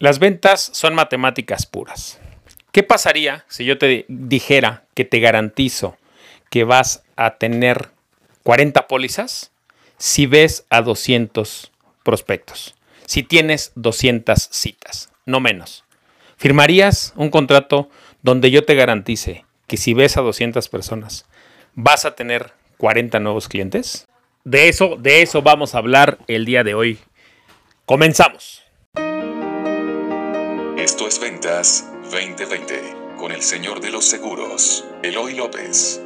Las ventas son matemáticas puras. ¿Qué pasaría si yo te dijera que te garantizo que vas a tener 40 pólizas si ves a 200 prospectos? Si tienes 200 citas, no menos. ¿Firmarías un contrato donde yo te garantice que si ves a 200 personas vas a tener 40 nuevos clientes? De eso, de eso vamos a hablar el día de hoy. Comenzamos. Esto es Ventas 2020 con el señor de los seguros, Eloy López.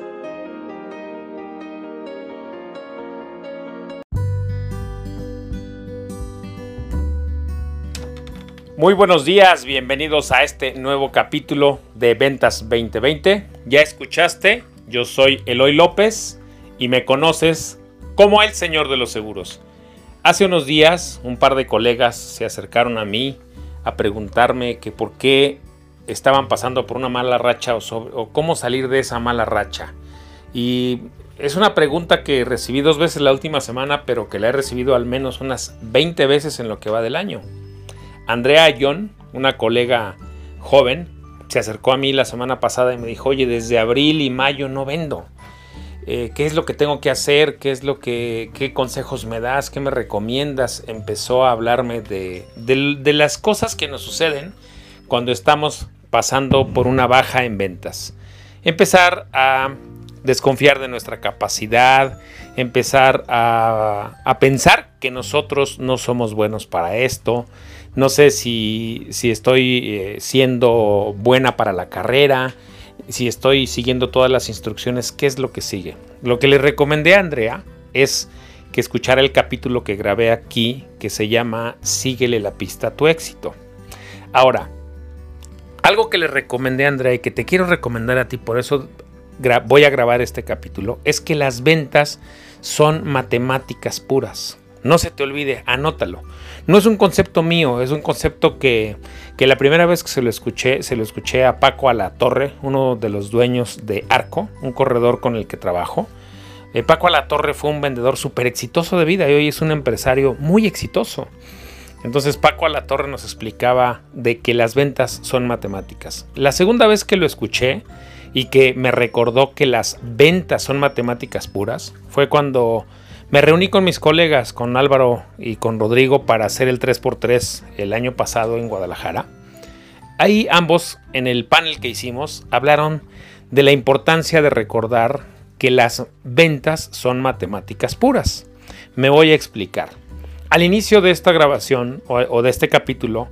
Muy buenos días, bienvenidos a este nuevo capítulo de Ventas 2020. Ya escuchaste, yo soy Eloy López y me conoces como el señor de los seguros. Hace unos días un par de colegas se acercaron a mí a preguntarme que por qué estaban pasando por una mala racha o, cómo salir de esa mala racha. Y es una pregunta que recibí dos veces la última semana, pero que la he recibido al menos unas 20 veces en lo que va del año. Andrea John, una colega joven, se acercó a mí la semana pasada y me dijo, oye, desde abril y mayo no vendo. Eh, qué es lo que tengo que hacer, qué es lo que, qué consejos me das, qué me recomiendas. Empezó a hablarme de, de, las cosas que nos suceden cuando estamos pasando por una baja en ventas. Empezar a desconfiar de nuestra capacidad, empezar a, a, pensar que nosotros no somos buenos para esto. No sé si, si estoy eh, siendo buena para la carrera, si estoy siguiendo todas las instrucciones, ¿qué es lo que sigue? Lo que le recomendé a Andrea es que escuchara el capítulo que grabé aquí, que se llama Síguele la pista a tu éxito. Ahora, algo que le recomendé a Andrea y que te quiero recomendar a ti, por eso voy a grabar este capítulo, es que las ventas son matemáticas puras. No se te olvide, anótalo. No es un concepto mío, es un concepto que, que la primera vez que se lo escuché, se lo escuché a Paco a la Torre, uno de los dueños de Arco, un corredor con el que trabajo. Eh, Paco a la Torre fue un vendedor súper exitoso de vida y hoy es un empresario muy exitoso. Entonces Paco a la Torre nos explicaba de que las ventas son matemáticas. La segunda vez que lo escuché y que me recordó que las ventas son matemáticas puras fue cuando me reuní con mis colegas, con Álvaro y con Rodrigo, para hacer el 3x3 el año pasado en Guadalajara. Ahí ambos, en el panel que hicimos, hablaron de la importancia de recordar que las ventas son matemáticas puras. Me voy a explicar. Al inicio de esta grabación o, de este capítulo,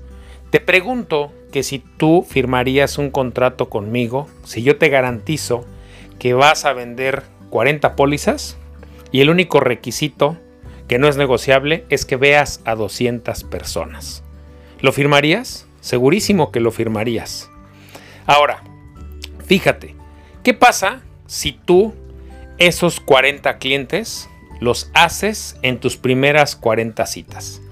te pregunto que si tú firmarías un contrato conmigo, si yo te garantizo que vas a vender 40 pólizas, y el único requisito que no es negociable es que veas a 200 personas. ¿Lo firmarías? Segurísimo que lo firmarías. Ahora, fíjate, ¿qué pasa si tú esos 40 clientes los haces en tus primeras 40 citas?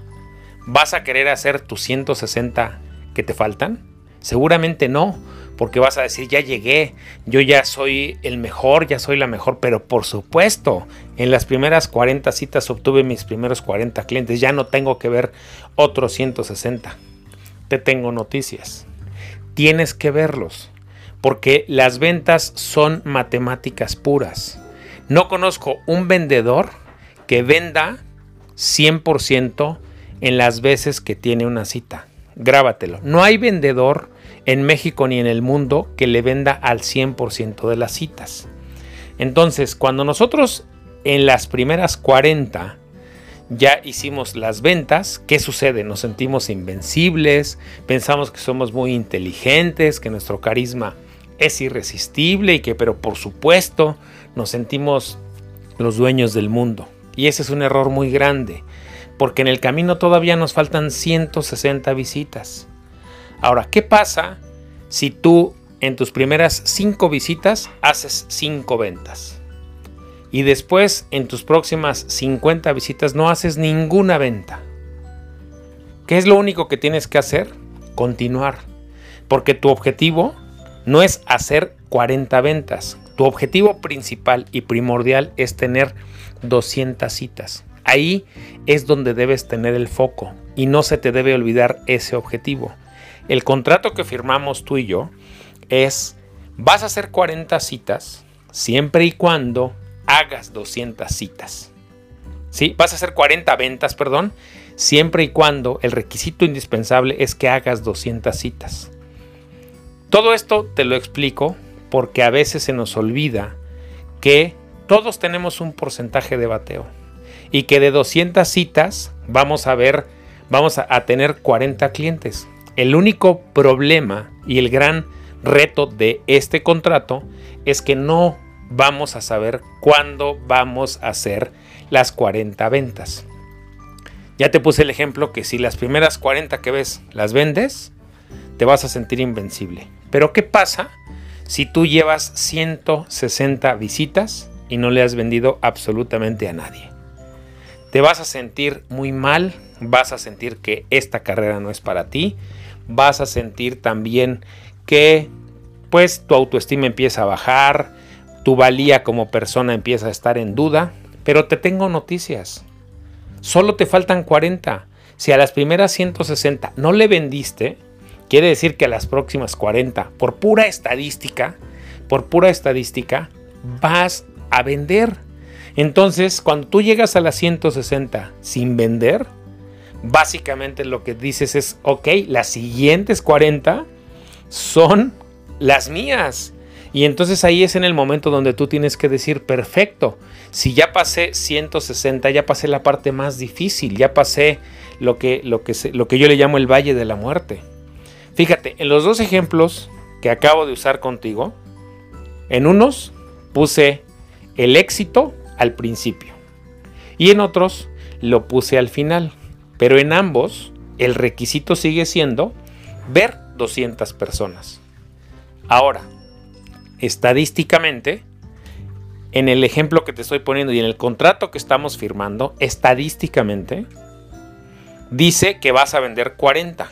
¿Vas a querer hacer tus 160 que te faltan? Seguramente no, porque vas a decir, ya llegué, yo ya soy el mejor, ya soy la mejor, pero por supuesto, en las primeras 40 citas obtuve mis primeros 40 clientes, ya no tengo que ver otros 160. Te tengo noticias. Tienes que verlos, porque las ventas son matemáticas puras. No conozco un vendedor que venda 100% en las veces que tiene una cita. Grábatelo. No hay vendedor en México ni en el mundo que le venda al 100% de las citas. Entonces, cuando nosotros en las primeras 40 ya hicimos las ventas, ¿qué sucede? Nos sentimos invencibles, pensamos que somos muy inteligentes, que nuestro carisma es irresistible y que, pero por supuesto, nos sentimos los dueños del mundo. Y ese es un error muy grande, porque en el camino todavía nos faltan 160 visitas. Ahora, ¿qué pasa si tú en tus primeras 5 visitas haces 5 ventas? Y después en tus próximas 50 visitas no haces ninguna venta. ¿Qué es lo único que tienes que hacer? Continuar. Porque tu objetivo no es hacer 40 ventas. Tu objetivo principal y primordial es tener 200 citas. Ahí es donde debes tener el foco y no se te debe olvidar ese objetivo. El contrato que firmamos tú y yo es, vas a hacer 40 citas siempre y cuando hagas 200 citas. ¿Sí? Vas a hacer 40 ventas, perdón, siempre y cuando el requisito indispensable es que hagas 200 citas. Todo esto te lo explico porque a veces se nos olvida que todos tenemos un porcentaje de bateo y que de 200 citas vamos a ver, vamos a, a tener 40 clientes. El único problema y el gran reto de este contrato es que no vamos a saber cuándo vamos a hacer las 40 ventas. Ya te puse el ejemplo que si las primeras 40 que ves las vendes, te vas a sentir invencible. Pero ¿qué pasa si tú llevas 160 visitas y no le has vendido absolutamente a nadie? Te vas a sentir muy mal, vas a sentir que esta carrera no es para ti, vas a sentir también que pues tu autoestima empieza a bajar, tu valía como persona empieza a estar en duda, pero te tengo noticias. Solo te faltan 40. Si a las primeras 160 no le vendiste, quiere decir que a las próximas 40, por pura estadística, por pura estadística, vas a vender. Entonces, cuando tú llegas a las 160 sin vender, básicamente lo que dices es, ok, las siguientes 40 son las mías. Y entonces ahí es en el momento donde tú tienes que decir, perfecto, si ya pasé 160, ya pasé la parte más difícil, ya pasé lo que, lo que, lo que yo le llamo el valle de la muerte. Fíjate, en los dos ejemplos que acabo de usar contigo, en unos puse el éxito al principio y en otros lo puse al final. Pero en ambos el requisito sigue siendo ver 200 personas. Ahora, estadísticamente, en el ejemplo que te estoy poniendo y en el contrato que estamos firmando, estadísticamente, dice que vas a vender 40,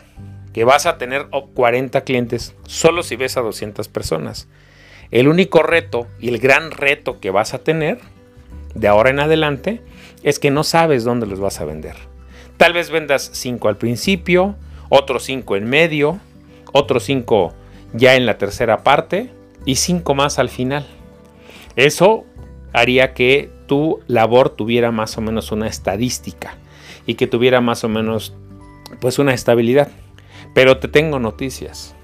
que vas a tener 40 clientes solo si ves a 200 personas. El único reto y el gran reto que vas a tener de ahora en adelante es que no sabes dónde los vas a vender. Tal vez vendas 5 al principio, otros 5 en medio, otros 5 ya en la tercera parte, y 5 más al final. Eso haría que tu labor tuviera más o menos una estadística y que tuviera más o menos pues una estabilidad. Pero te tengo noticias.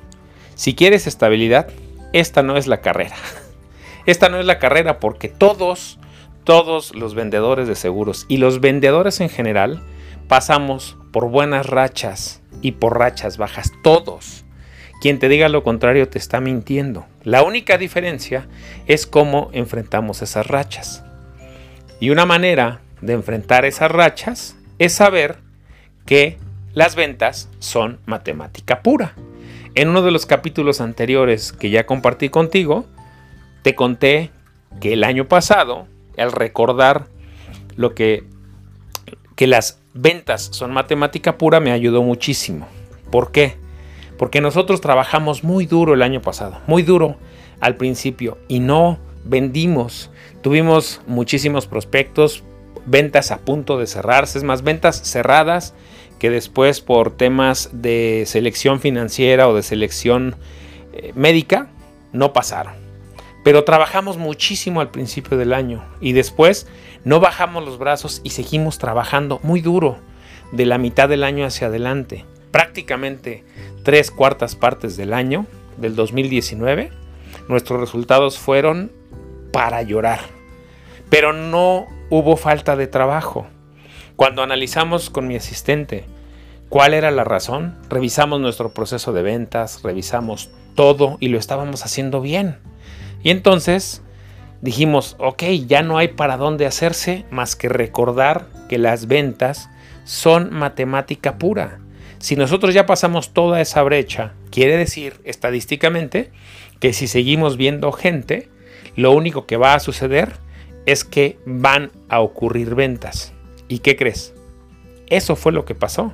Si quieres estabilidad, esta no es la carrera. Esta no es la carrera porque todos, todos los vendedores de seguros y los vendedores en general pasamos por buenas rachas y por rachas bajas. Todos. Quien te diga lo contrario te está mintiendo. La única diferencia es cómo enfrentamos esas rachas. Y una manera de enfrentar esas rachas es saber que las ventas son matemática pura. En uno de los capítulos anteriores que ya compartí contigo, te conté que el año pasado, al recordar lo que, que las ventas son matemática pura, me ayudó muchísimo. ¿Por qué? Porque nosotros trabajamos muy duro el año pasado, muy duro al principio y no vendimos. Tuvimos muchísimos prospectos, ventas a punto de cerrarse, es más, ventas cerradas que después por temas de selección financiera o de selección eh, médica no pasaron. Pero trabajamos muchísimo al principio del año y después no bajamos los brazos y seguimos trabajando muy duro de la mitad del año hacia adelante prácticamente tres cuartas partes del año, del 2019, nuestros resultados fueron para llorar. Pero no hubo falta de trabajo. Cuando analizamos con mi asistente cuál era la razón, revisamos nuestro proceso de ventas, revisamos todo y lo estábamos haciendo bien. Y entonces dijimos, ok, ya no hay para dónde hacerse más que recordar que las ventas son matemática pura. Si nosotros ya pasamos toda esa brecha, quiere decir estadísticamente que si seguimos viendo gente, lo único que va a suceder es que van a ocurrir ventas. ¿Y qué crees? Eso fue lo que pasó.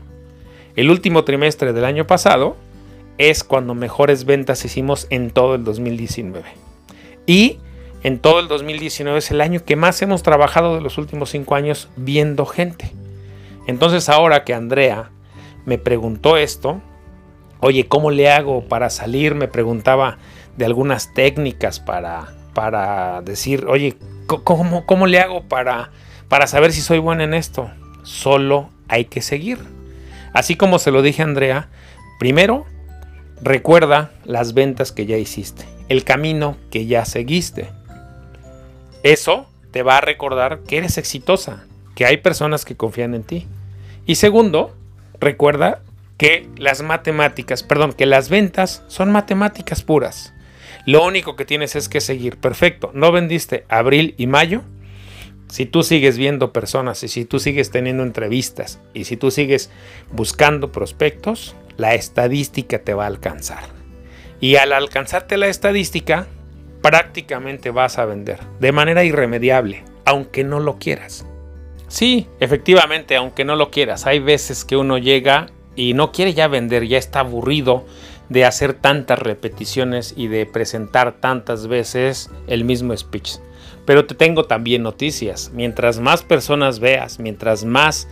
El último trimestre del año pasado es cuando mejores ventas hicimos en todo el 2019. Y en todo el 2019 es el año que más hemos trabajado de los últimos cinco años viendo gente. Entonces ahora que Andrea me preguntó esto. Oye, ¿cómo le hago para salir? Me preguntaba de algunas técnicas para, para decir, oye, ¿cómo, cómo le hago para, para saber si soy bueno en esto? Solo hay que seguir. Así como se lo dije a Andrea, primero recuerda las ventas que ya hiciste, el camino que ya seguiste. Eso te va a recordar que eres exitosa, que hay personas que confían en ti. Y segundo, recuerda que las matemáticas, perdón, que las ventas son matemáticas puras. Lo único que tienes es que seguir. Perfecto. No vendiste abril y mayo. Si tú sigues viendo personas y si tú sigues teniendo entrevistas y si tú sigues buscando prospectos, la estadística te va a alcanzar. Y al alcanzarte la estadística, prácticamente vas a vender de manera irremediable, aunque no lo quieras. Sí, efectivamente, aunque no lo quieras, hay veces que uno llega y no quiere ya vender, ya está aburrido de hacer tantas repeticiones y de presentar tantas veces el mismo speech. Pero te tengo también noticias. Mientras más personas veas, mientras más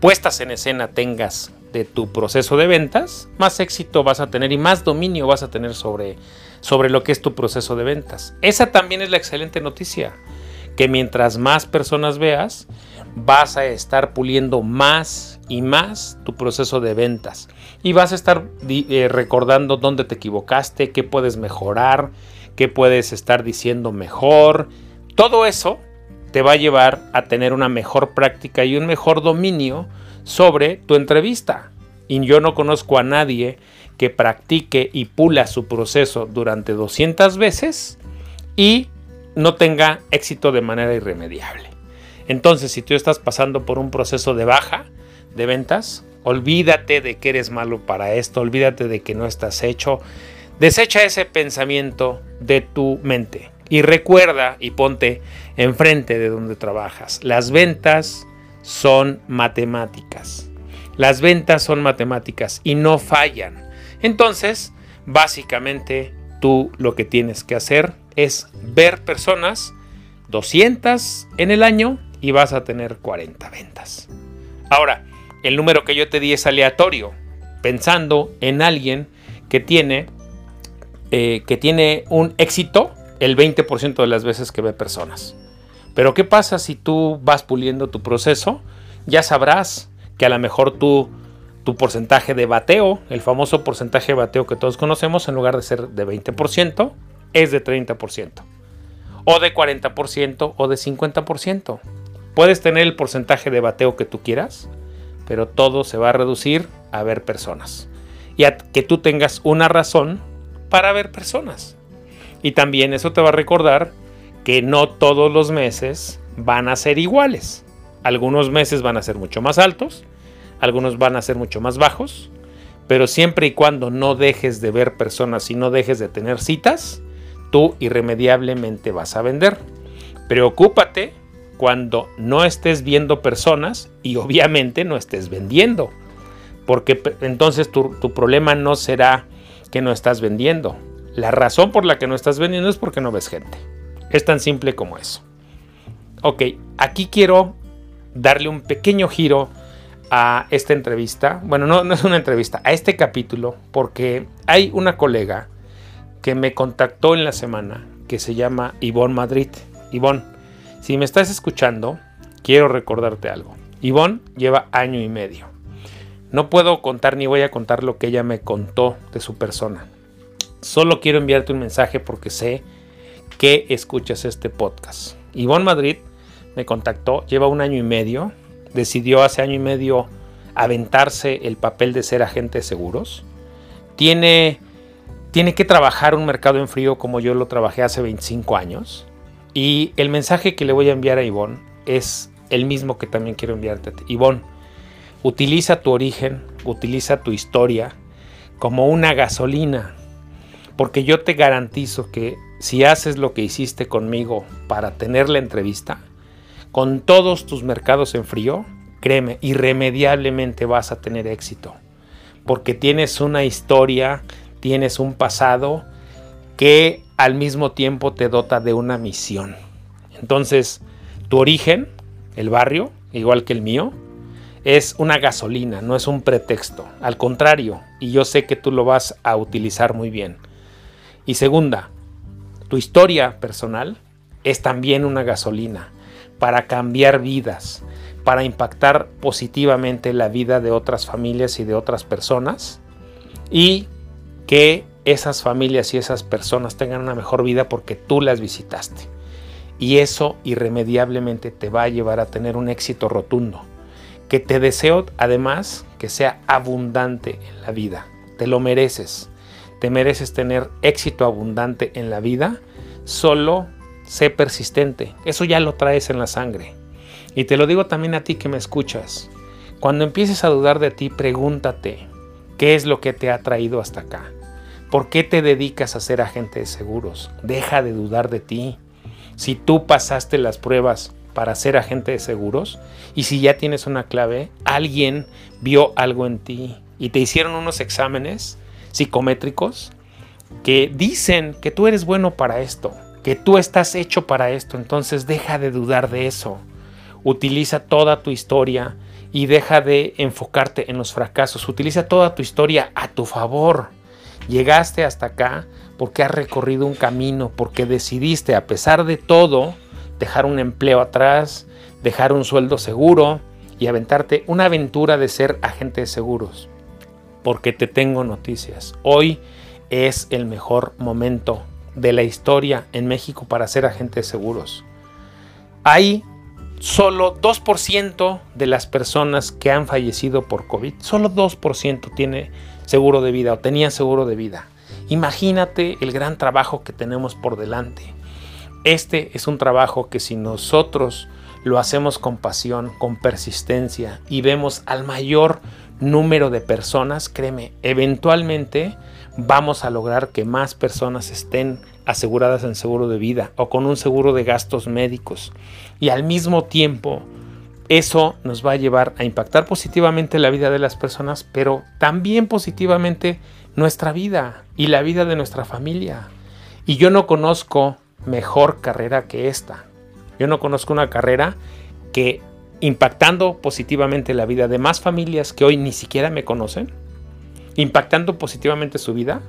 puestas en escena tengas de tu proceso de ventas, más éxito vas a tener y más dominio vas a tener sobre, sobre lo que es tu proceso de ventas. Esa también es la excelente noticia, que mientras más personas veas, vas a estar puliendo más y más tu proceso de ventas. Y vas a estar eh, recordando dónde te equivocaste, qué puedes mejorar, qué puedes estar diciendo mejor. Todo eso te va a llevar a tener una mejor práctica y un mejor dominio sobre tu entrevista. Y yo no conozco a nadie que practique y pula su proceso durante 200 veces y no tenga éxito de manera irremediable. Entonces, si tú estás pasando por un proceso de baja de ventas, olvídate de que eres malo para esto, olvídate de que no estás hecho. Desecha ese pensamiento de tu mente y recuerda y ponte enfrente de donde trabajas. Las ventas son matemáticas. Las ventas son matemáticas y no fallan. Entonces, básicamente tú lo que tienes que hacer es ver personas 200 en el año y vas a tener 40 ventas. Ahora, el número que yo te di es aleatorio, pensando en alguien que tiene, eh, que tiene un éxito el 20% de las veces que ve personas. Pero ¿qué pasa si tú vas puliendo tu proceso? Ya sabrás que a lo mejor tú, tu porcentaje de bateo, el famoso porcentaje de bateo que todos conocemos, en lugar de ser de 20%, es de 30%. O de 40% o de 50%. Puedes tener el porcentaje de bateo que tú quieras, pero todo se va a reducir a ver personas. Y a que tú tengas una razón para ver personas. Y también eso te va a recordar que no todos los meses van a ser iguales. Algunos meses van a ser mucho más altos, algunos van a ser mucho más bajos, pero siempre y cuando no dejes de ver personas y no dejes de tener citas, tú irremediablemente vas a vender. Preocúpate cuando no estés viendo personas y obviamente no estés vendiendo. Porque entonces tu, problema no será que no estás vendiendo. La razón por la que no estás vendiendo es porque no ves gente. Es tan simple como eso. Ok, aquí quiero darle un pequeño giro a esta entrevista. Bueno, no, no es una entrevista, a este capítulo, porque hay una colega que me contactó en la semana que se llama Ivonne Madrid. Ivonne, si me estás escuchando, quiero recordarte algo. Ivonne lleva año y medio. No puedo contar ni voy a contar lo que ella me contó de su persona. Solo quiero enviarte un mensaje porque sé que escuchas este podcast. Ivonne Madrid me contactó, lleva un año y medio, decidió hace año y medio aventarse el papel de ser agente de seguros. Tiene, tiene que trabajar un mercado en frío como yo lo trabajé hace 25 años. Y el mensaje que le voy a enviar a Ivonne es el mismo que también quiero enviarte a ti. Ivonne, utiliza tu origen, utiliza tu historia como una gasolina. Porque yo te garantizo que si haces lo que hiciste conmigo para tener la entrevista, con todos tus mercados en frío, créeme, irremediablemente vas a tener éxito. Porque tienes una historia, tienes un pasado que al mismo tiempo te dota de una misión. Entonces, tu origen, el barrio, igual que el mío, es una gasolina, no es un pretexto. Al contrario, y yo sé que tú lo vas a utilizar muy bien. Y segunda, tu historia personal es también una gasolina para cambiar vidas, para impactar positivamente la vida de otras familias y de otras personas y que esas familias y esas personas tengan una mejor vida porque tú las visitaste. Y eso irremediablemente te va a llevar a tener un éxito rotundo, que te deseo además que sea abundante en la vida. Te lo mereces. Te mereces tener éxito abundante en la vida. Solo sé persistente. Eso ya lo traes en la sangre. Y te lo digo también a ti que me escuchas. Cuando empieces a dudar de ti, pregúntate, ¿qué es lo que te ha traído hasta acá? ¿Por qué te dedicas a ser agente de seguros? Deja de dudar de ti. Si tú pasaste las pruebas para ser agente de seguros y si ya tienes una clave, alguien vio algo en ti y te hicieron unos exámenes psicométricos que dicen que tú eres bueno para esto, que tú estás hecho para esto, entonces deja de dudar de eso. Utiliza toda tu historia y deja de enfocarte en los fracasos. Utiliza toda tu historia a tu favor. Llegaste hasta acá porque has recorrido un camino, porque decidiste, a pesar de todo, dejar un empleo atrás, dejar un sueldo seguro y aventarte una aventura de ser agente de seguros. Porque te tengo noticias. Hoy es el mejor momento de la historia en México para ser agente de seguros. Hay solo 2% de las personas que han fallecido por COVID, solo 2% tiene seguro de vida o tenía seguro de vida. Imagínate el gran trabajo que tenemos por delante. Este es un trabajo que si nosotros lo hacemos con pasión, con persistencia y vemos al mayor número de personas, créeme, eventualmente vamos a lograr que más personas estén aseguradas en seguro de vida o con un seguro de gastos médicos. Y al mismo tiempo, eso nos va a llevar a impactar positivamente la vida de las personas, pero también positivamente nuestra vida y la vida de nuestra familia. Y yo no conozco mejor carrera que esta. Yo no conozco una carrera que impactando positivamente la vida de más familias que hoy ni siquiera me conocen, impactando positivamente su vida,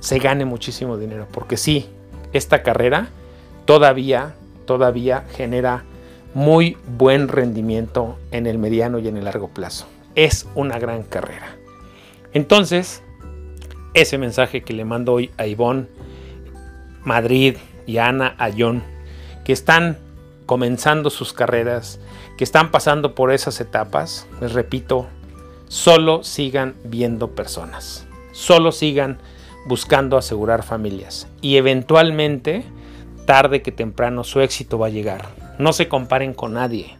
se gane muchísimo dinero. Porque sí, esta carrera todavía, todavía genera muy buen rendimiento en el mediano y en el largo plazo. Es una gran carrera. Entonces, ese mensaje que le mando hoy a Ivonne, Madrid y a Ana Ayón, que están comenzando sus carreras, que están pasando por esas etapas, les repito, solo sigan viendo personas, solo sigan buscando asegurar familias y eventualmente, tarde que temprano, su éxito va a llegar. No se comparen con nadie.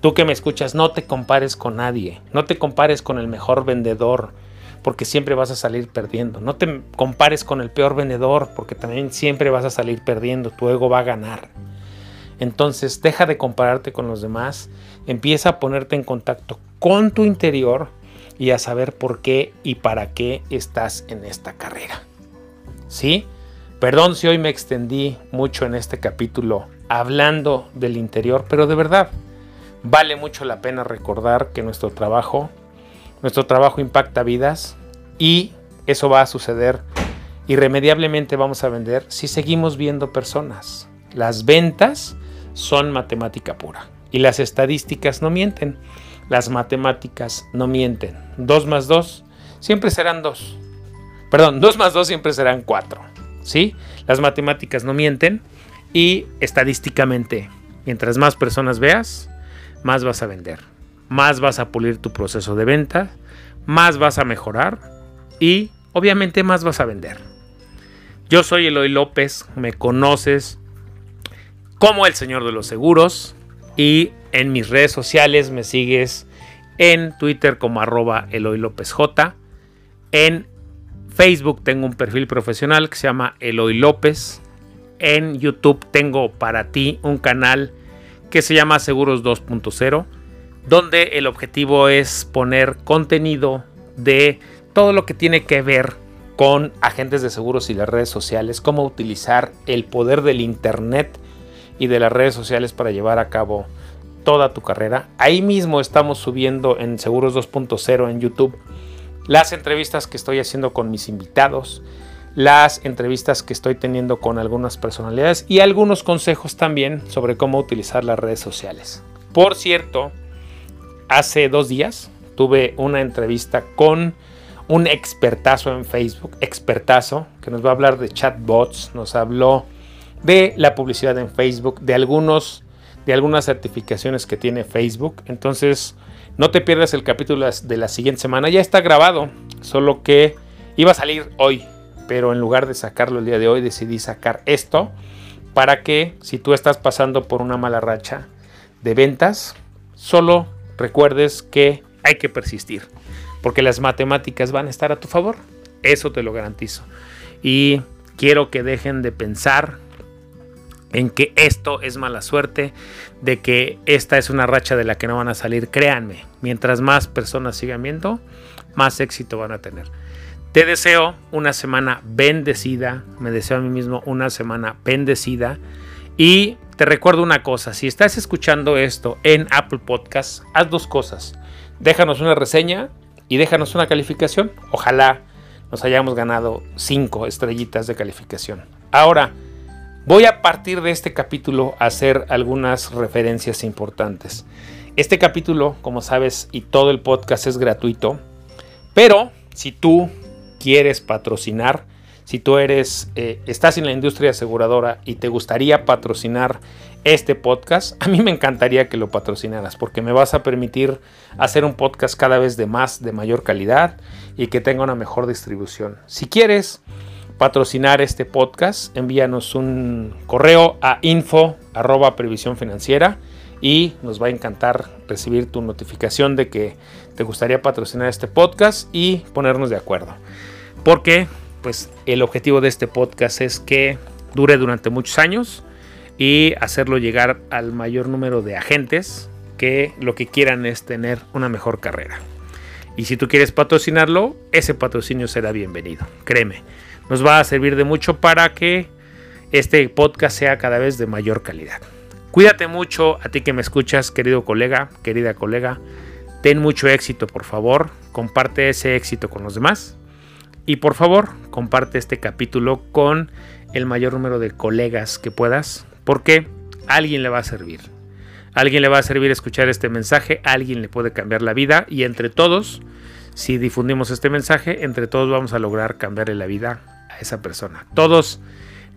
Tú que me escuchas, no te compares con nadie, no te compares con el mejor vendedor, porque siempre vas a salir perdiendo. No te compares con el peor vendedor, porque también siempre vas a salir perdiendo, tu ego va a ganar. Entonces deja de compararte con los demás, empieza a ponerte en contacto con tu interior y a saber por qué y para qué estás en esta carrera. ¿Sí? Perdón si hoy me extendí mucho en este capítulo hablando del interior, pero de verdad vale mucho la pena recordar que nuestro trabajo, nuestro trabajo impacta vidas y eso va a suceder irremediablemente vamos a vender si seguimos viendo personas. Las ventas son matemática pura y las estadísticas no mienten. Las matemáticas no mienten. 2 más 2 siempre serán 2. Perdón, 2 más 2 siempre serán 4. ¿Sí? Las matemáticas no mienten y estadísticamente, mientras más personas veas, más vas a vender. Más vas a pulir tu proceso de venta, más vas a mejorar y obviamente más vas a vender. Yo soy Eloy López, me conoces como el Señor de los Seguros y en mis redes sociales me sigues en Twitter como arroba Eloy López J. En Facebook tengo un perfil profesional que se llama Eloy López. En YouTube tengo para ti un canal que se llama Seguros 2.0, donde el objetivo es poner contenido de todo lo que tiene que ver con agentes de seguros y las redes sociales, cómo utilizar el poder del Internet y de las redes sociales para llevar a cabo toda tu carrera. Ahí mismo estamos subiendo en Seguros 2.0 en YouTube las entrevistas que estoy haciendo con mis invitados, las entrevistas que estoy teniendo con algunas personalidades y algunos consejos también sobre cómo utilizar las redes sociales. Por cierto, hace dos días tuve una entrevista con un expertazo en Facebook, expertazo, que nos va a hablar de chatbots, nos habló de la publicidad en Facebook, de algunos de algunas certificaciones que tiene Facebook. Entonces, no te pierdas el capítulo de la siguiente semana. Ya está grabado, solo que iba a salir hoy, pero en lugar de sacarlo el día de hoy decidí sacar esto para que si tú estás pasando por una mala racha de ventas, solo recuerdes que hay que persistir, porque las matemáticas van a estar a tu favor, eso te lo garantizo. Y quiero que dejen de pensar en que esto es mala suerte, de que esta es una racha de la que no van a salir. Créanme, mientras más personas sigan viendo, más éxito van a tener. Te deseo una semana bendecida, me deseo a mí mismo una semana bendecida y te recuerdo una cosa, si estás escuchando esto en Apple Podcasts, haz dos cosas. Déjanos una reseña y déjanos una calificación. Ojalá nos hayamos ganado cinco estrellitas de calificación. Ahora, Voy a partir de este capítulo a hacer algunas referencias importantes. Este capítulo, como sabes, y todo el podcast es gratuito, pero si tú quieres patrocinar, si tú eres, eh, estás en la industria aseguradora y te gustaría patrocinar este podcast, a mí me encantaría que lo patrocinaras porque me vas a permitir hacer un podcast cada vez de más, de mayor calidad y que tenga una mejor distribución. Si quieres, patrocinar este podcast, envíanos un correo a info arroba previsión financiera y nos va a encantar recibir tu notificación de que te gustaría patrocinar este podcast y ponernos de acuerdo. Porque pues el objetivo de este podcast es que dure durante muchos años y hacerlo llegar al mayor número de agentes que lo que quieran es tener una mejor carrera. Y si tú quieres patrocinarlo, ese patrocinio será bienvenido, créeme nos va a servir de mucho para que este podcast sea cada vez de mayor calidad. Cuídate mucho a ti que me escuchas, querido colega, querida colega. Ten mucho éxito, por favor. Comparte ese éxito con los demás. Y por favor, comparte este capítulo con el mayor número de colegas que puedas, porque a alguien le va a servir. A alguien le va a servir escuchar este mensaje, a alguien le puede cambiar la vida y entre todos, si difundimos este mensaje, entre todos vamos a lograr cambiarle la vida esa persona. Todos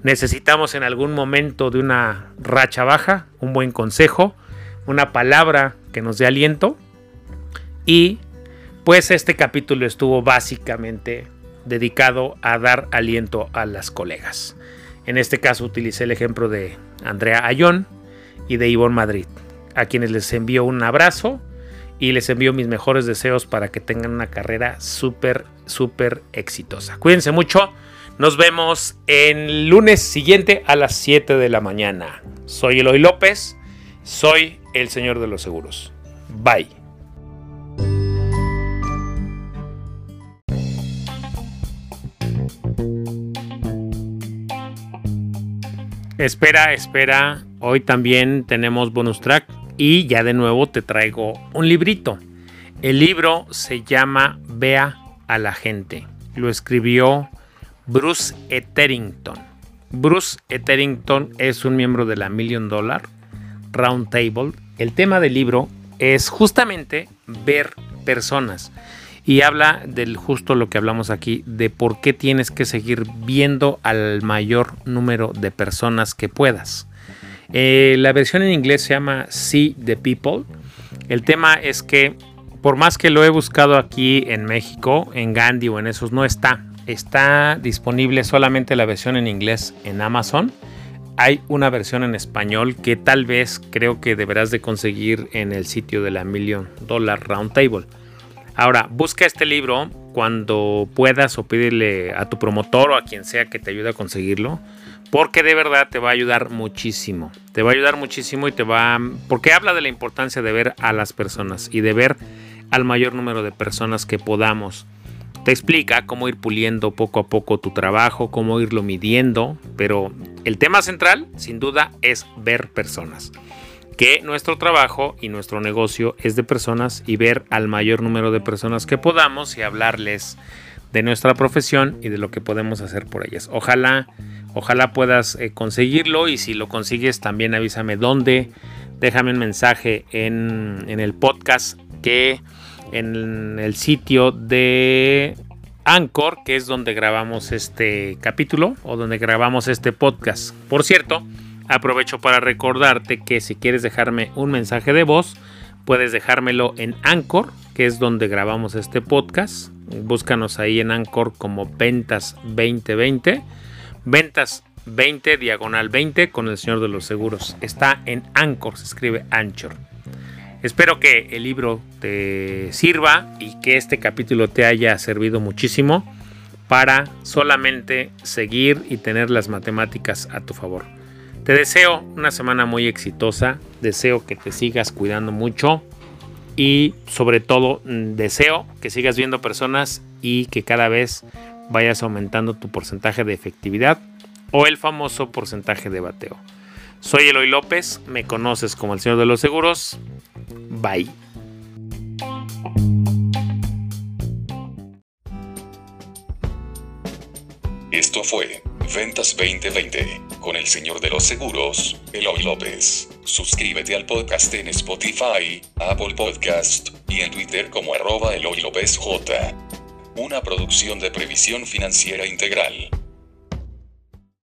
necesitamos en algún momento de una racha baja, un buen consejo, una palabra que nos dé aliento. Y pues este capítulo estuvo básicamente dedicado a dar aliento a las colegas. En este caso utilicé el ejemplo de Andrea Ayón y de Ivonne Madrid, a quienes les envío un abrazo y les envío mis mejores deseos para que tengan una carrera súper, súper exitosa. Cuídense mucho. Nos vemos el lunes siguiente a las 7 de la mañana. Soy Eloy López, soy el señor de los seguros. Bye. Espera, espera. Hoy también tenemos bonus track y ya de nuevo te traigo un librito. El libro se llama Vea a la gente. Lo escribió Bruce Etherington. Bruce Etherington es un miembro de la Million Dollar Round Table. El tema del libro es justamente ver personas y habla del justo lo que hablamos aquí de por qué tienes que seguir viendo al mayor número de personas que puedas. Eh, la versión en inglés se llama See the People. El tema es que por más que lo he buscado aquí en México, en Gandhi o en esos, no está está disponible solamente la versión en inglés en Amazon. Hay una versión en español que tal vez creo que deberás de conseguir en el sitio de la Million Dollar Roundtable. Ahora, busca este libro cuando puedas o pídele a tu promotor o a quien sea que te ayude a conseguirlo, porque de verdad te va a ayudar muchísimo. Te va a ayudar muchísimo y te va porque habla de la importancia de ver a las personas y de ver al mayor número de personas que podamos. Te explica cómo ir puliendo poco a poco tu trabajo, cómo irlo midiendo, pero el tema central, sin duda, es ver personas. que nuestro trabajo y nuestro negocio es de personas y ver al mayor número de personas que podamos y hablarles de nuestra profesión y de lo que podemos hacer por ellas. Ojalá, ojalá puedas eh, conseguirlo y si lo consigues también avísame dónde. Déjame un mensaje en, en el podcast que en el sitio de Anchor, que es donde grabamos este capítulo o donde grabamos este podcast. Por cierto, Aprovecho para recordarte que si quieres dejarme un mensaje de voz, puedes dejármelo en Anchor, que es donde grabamos este podcast. Búscanos ahí en Anchor como Ventas 2020. Ventas 20 diagonal 20 con el señor de los seguros. Está en Anchor, se escribe Anchor. Espero que el libro te sirva y que este capítulo te haya servido muchísimo para solamente seguir y tener las matemáticas a tu favor. Te deseo una semana muy exitosa, deseo que te sigas cuidando mucho y sobre todo deseo que sigas viendo personas y que cada vez vayas aumentando tu porcentaje de efectividad o el famoso porcentaje de bateo. Soy Eloy López, me conoces como el Señor de los Seguros. Bye. Esto fue Ventas 2020 con el señor de los seguros, Eloy López. Suscríbete al podcast en Spotify, Apple Podcast y en Twitter como arroba Eloy López J. Una producción de previsión financiera integral.